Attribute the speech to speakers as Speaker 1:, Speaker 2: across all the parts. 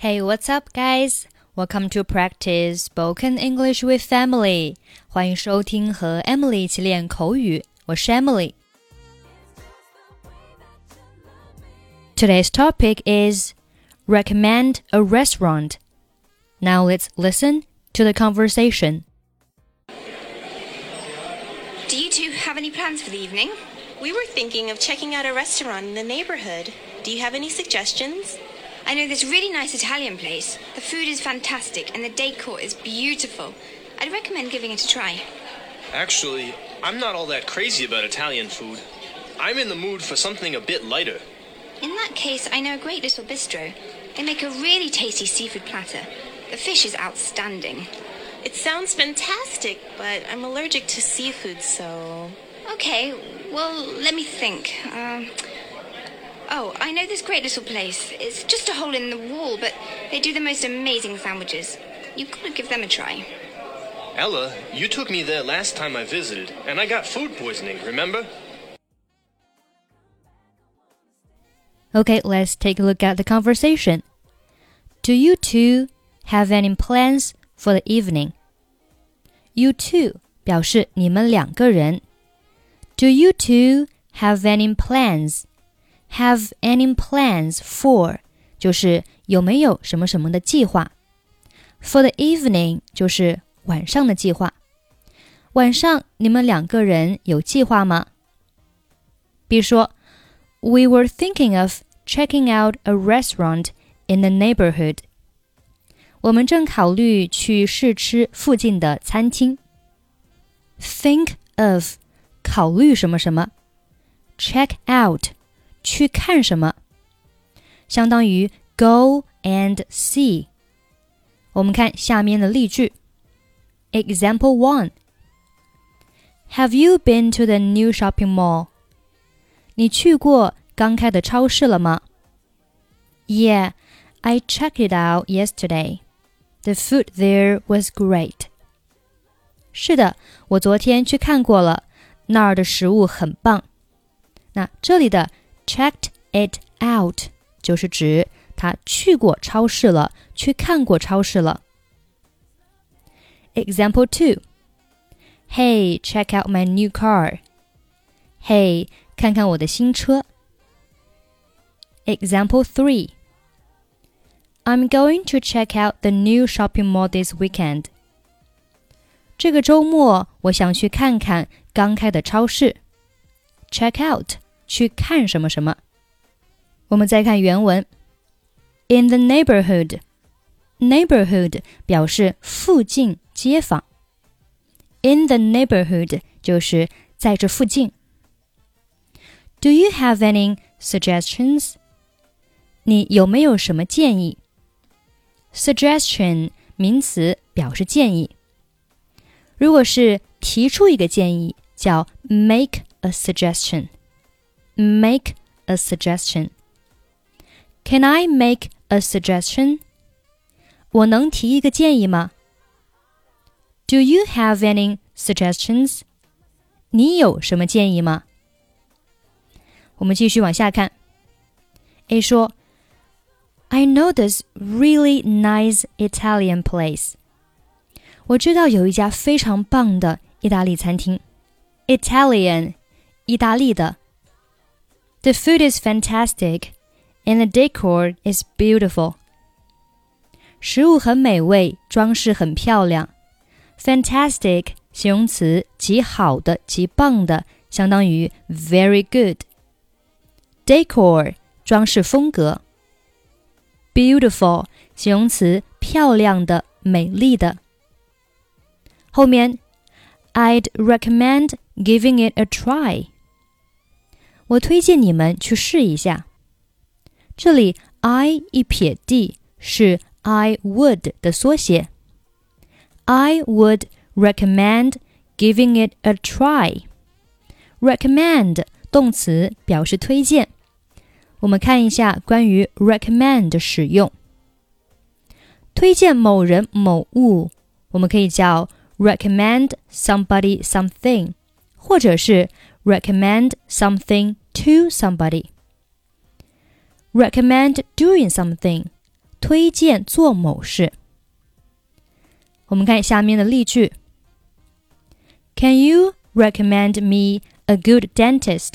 Speaker 1: Hey, what's up, guys? Welcome to practice spoken English with Emily. 欢迎收听和 Emily 一起练口语。我是 Emily。Today's topic is recommend a restaurant. Now let's listen to the conversation.
Speaker 2: Do you two have any plans for the evening?
Speaker 3: We were thinking of checking out a restaurant in the neighborhood. Do you have any suggestions?
Speaker 2: I know this really nice Italian place. The food is fantastic and the decor is beautiful. I'd recommend giving it a try.
Speaker 4: Actually, I'm not all that crazy about Italian food. I'm in the mood for something a bit lighter.
Speaker 2: In that case, I know a great little bistro. They make a really tasty seafood platter. The fish is outstanding.
Speaker 3: It sounds fantastic, but I'm allergic to seafood, so.
Speaker 2: Okay, well, let me think. Um, oh, I know this great little place. It's just a hole in the wall, but they do the most amazing sandwiches. You've got to give them a try.
Speaker 4: Ella, you took me there last time I visited, and I got food poisoning, remember?
Speaker 1: Okay, let's take a look at the conversation. Do you two have any plans for the evening? You two 表示你们两个人。Do you two have any plans? Have any plans for 就是有没有什么什么的计划。For the evening 就是晚上的计划。晚上你们两个人有计划吗？比如说，We were thinking of checking out a restaurant in the neighborhood. 我们正考虑去试吃附近的餐厅。Think of 考虑什么什么，check out 去看什么，相当于 go and see。我们看下面的例句。Example one. Have you been to the new shopping mall? 你去过刚开的超市了吗？Yeah, I checked it out yesterday. The food there was great. 是的，我昨天去看过了，那儿的食物很棒。那这里的 checked it out 就是指他去过超市了，去看过超市了。Example two. Hey, check out my new car. Hey, 看看我的新车。Example three. I'm going to check out the new shopping mall this weekend. 这个周末我想去看看刚开的超市。Check out 去看什么什么。我们再看原文。In the neighborhood, neighborhood 表示附近、街坊。In the neighborhood 就是在这附近。Do you have any suggestions? 你有没有什么建议？Suggestion 名词表示建议。如果是提出一个建议，叫 make a suggestion。Make a suggestion. Can I make a suggestion? 我能提一个建议吗？Do you have any suggestions? 你有什么建议吗？我们继续往下看。A 说：“I know this really nice Italian place。”我知道有一家非常棒的意大利餐厅，Italian，意大利的。 The food is fantastic, and the decor is beautiful. 食物很美味，装饰很漂亮。Fantastic 形容词，极好的，极棒的，相当于 very good。Decor 装饰风格。Beautiful 形容词，漂亮的，美丽的。后面，I'd recommend giving it a try。 我推荐你们去试一下。这里 I 一撇 d 是 I would 的缩写。I would recommend giving it a try。recommend 动词表示推荐。我们看一下关于 recommend 的使用。推荐某人某物，我们可以叫 recommend somebody something，或者是 recommend something to somebody. Recommend doing something， 推荐做某事。我们看下面的例句：Can you recommend me a good dentist？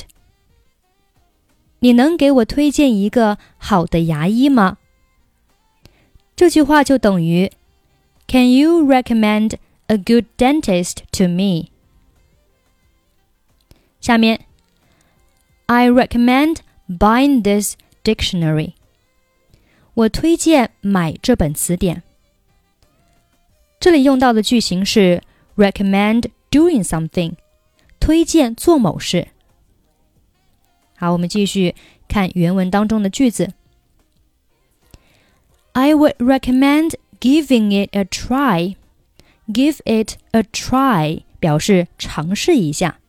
Speaker 1: 你能给我推荐一个好的牙医吗？这句话就等于 Can you recommend a good dentist to me？下面 ，I recommend buying this dictionary。我推荐买这本词典。这里用到的句型是 recommend doing something，推荐做某事。好，我们继续看原文当中的句子。I would recommend giving it a try. Give it a try 表示尝试一下。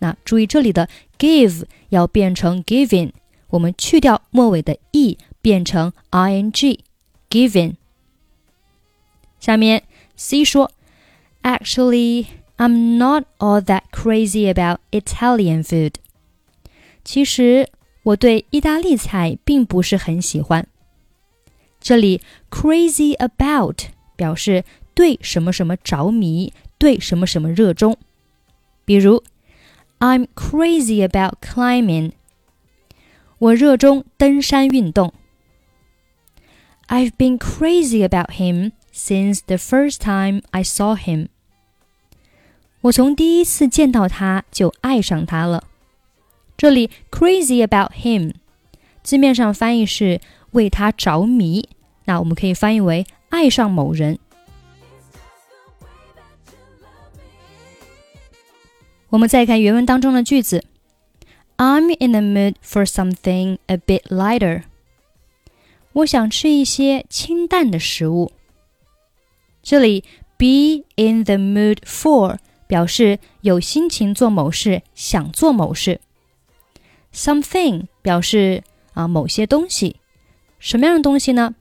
Speaker 1: 那注意这里的 give 要变成 giving，我们去掉末尾的 e，变成 ing giving。下面 C 说，Actually, I'm not all that crazy about Italian food。其实我对意大利菜并不是很喜欢。这里 crazy about 表示对什么什么着迷，对什么什么热衷。比如，I'm crazy about climbing。我热衷登山运动。I've been crazy about him since the first time I saw him。我从第一次见到他就爱上他了。这里 crazy about him，字面上翻译是为他着迷，那我们可以翻译为爱上某人。我们再看原文当中的句子：I'm in the mood for something a bit lighter。我想吃一些清淡的食物。这里 be in the mood for 表示有心情做某事，想做某事。something 表示啊某些东西，什么样的东西呢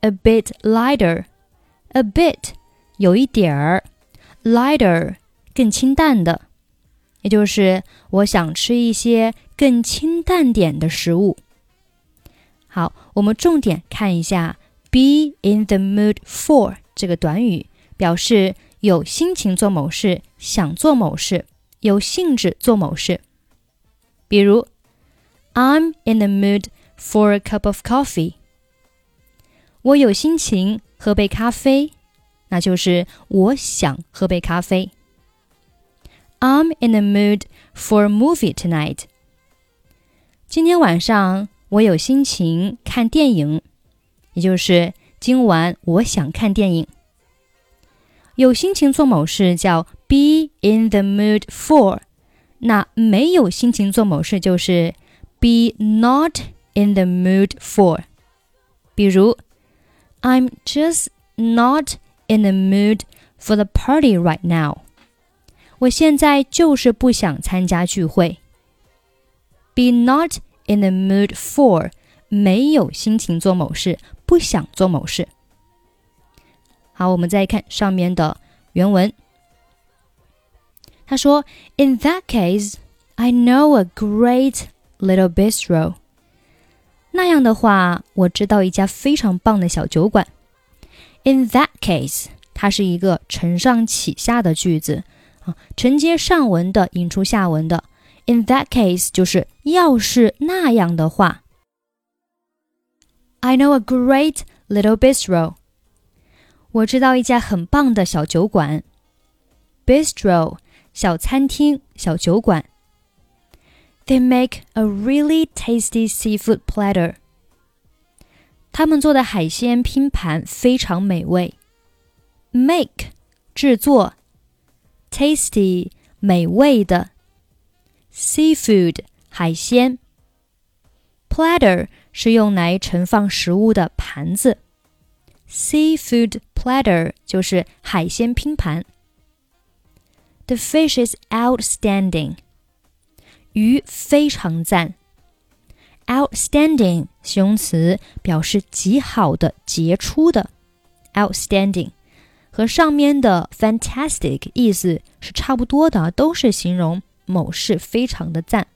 Speaker 1: ？A bit lighter，a bit 有一点儿，lighter 更清淡的，也就是我想吃一些更清淡点的食物。好，我们重点看一下 be in the mood for 这个短语，表示有心情做某事，想做某事，有兴致做某事。比如，I'm in the mood for a cup of coffee。我有心情喝杯咖啡，那就是我想喝杯咖啡。I'm in the mood for a movie tonight。今天晚上我有心情看电影，也就是今晚我想看电影。有心情做某事叫 be in the mood for。那没有心情做某事就是 be not in the mood for。比如，I'm just not in the mood for the party right now。 我现在就是不想参加聚会。Be not in the mood for，没有心情做某事，不想做某事。好，我们再看上面的原文。他说：“In that case, I know a great little bistro。”那样的话，我知道一家非常棒的小酒馆。In that case，它是一个承上启下的句子啊，承接上文的，引出下文的。In that case，就是要是那样的话。I know a great little bistro。我知道一家很棒的小酒馆。Bistro。小餐厅、小酒馆。They make a really tasty seafood platter。他们做的海鲜拼盘非常美味。Make 制作 ，tasty 美味的，seafood 海鲜。Platter 是用来盛放食物的盘子。Seafood platter 就是海鲜拼盘。The fish is outstanding. 鱼非常赞。Outstanding 形容词表示极好的、杰出的。Outstanding 和上面的 fantastic 意思是差不多的，都是形容某事非常的赞。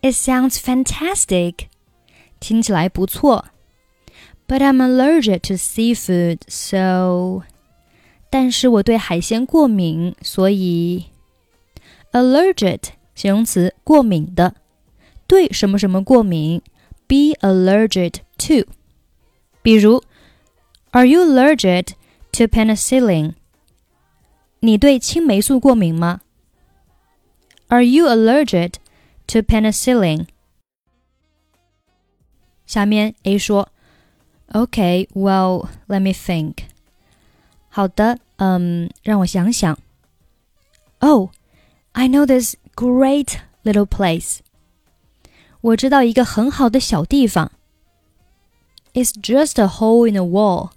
Speaker 1: It sounds fantastic. 听起来不错。 But I'm allergic to seafood, so. 但是我对海鲜过敏，所以。allergic 形容词，过敏的。对什么什么过敏？Be allergic to。比如，Are you allergic to penicillin？你对青霉素过敏吗？Are you allergic to penicillin？下面 A 说，Okay, well, let me think. 好的，嗯，让我想想。Oh, I know this great little place. 我知道一个很好的小地方。It's just a hole in the wall.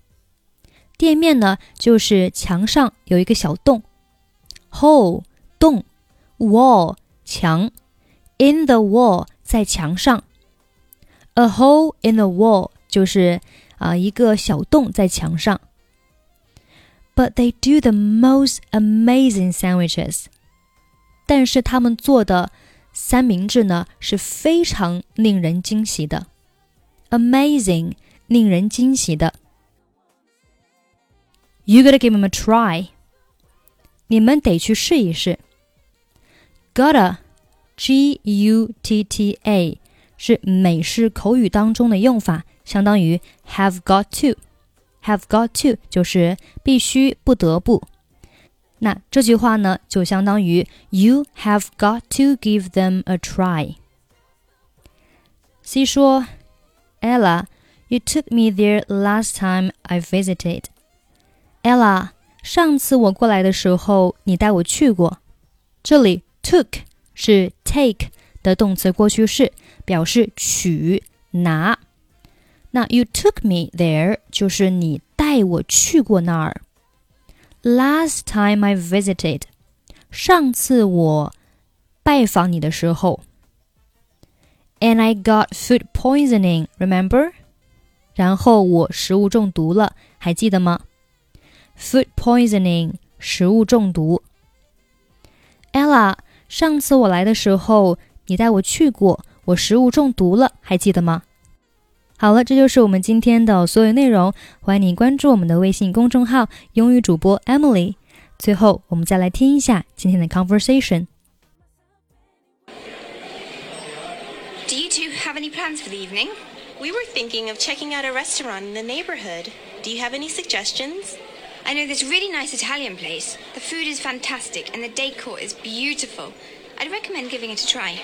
Speaker 1: 店面呢，就是墙上有一个小洞。Hole 洞，wall 墙，in the wall 在墙上。A hole in the wall 就是啊、一个小洞在墙上。But they do the most amazing sandwiches。但是他们做的三明治呢是非常令人惊喜的，amazing 令人惊喜的。You gotta give them a try。你们得去试一试。Gotta，G U T T A。是美式口语当中的用法，相当于 have got to。have got to 就是必须、不得不。那这句话呢，就相当于 You have got to give them a try。C 说，Ella。You took me there last time I visited. Ella，上次我过来的时候，你带我去过。这里 took 是 take 的动词过去式，表示取拿。那 you took me there 就是你带我去过那儿。Last time I visited，上次我拜访你的时候。And I got food poisoning, remember？然后我食物中毒了，还记得吗 ？Food poisoning，食物中毒。Ella，上次我来的时候，你带我去过，我食物中毒了，还记得吗？好了，这就是我们今天的所有内容。欢迎你关注我们的微信公众号“英语主播 Emily”。最后，我们再来听一下今天的 conversation。
Speaker 2: Do you two have any plans for the evening?
Speaker 3: We were thinking of checking out a restaurant in the neighborhood. Do you have any suggestions?
Speaker 2: I know this really nice Italian place. The food is fantastic and the decor is beautiful. I'd recommend giving it a try.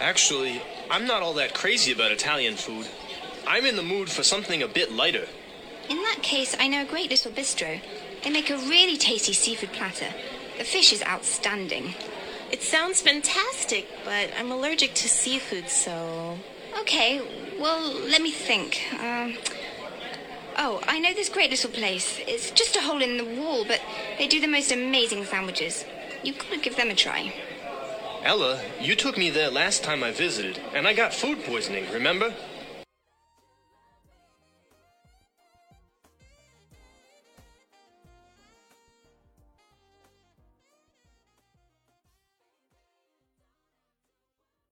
Speaker 4: Actually, I'm not all that crazy about Italian food. I'm in the mood for something a bit lighter.
Speaker 2: In that case, I know a great little bistro. They make a really tasty seafood platter. The fish is outstanding.
Speaker 3: It sounds fantastic, but I'm allergic to seafood, so.
Speaker 2: Okay, well, let me think. Um, oh, I know this great little place. It's just a hole in the wall, but they do the most amazing sandwiches. You've got to give them a try.
Speaker 4: Ella, you took me there last time I visited, and I got food poisoning, remember?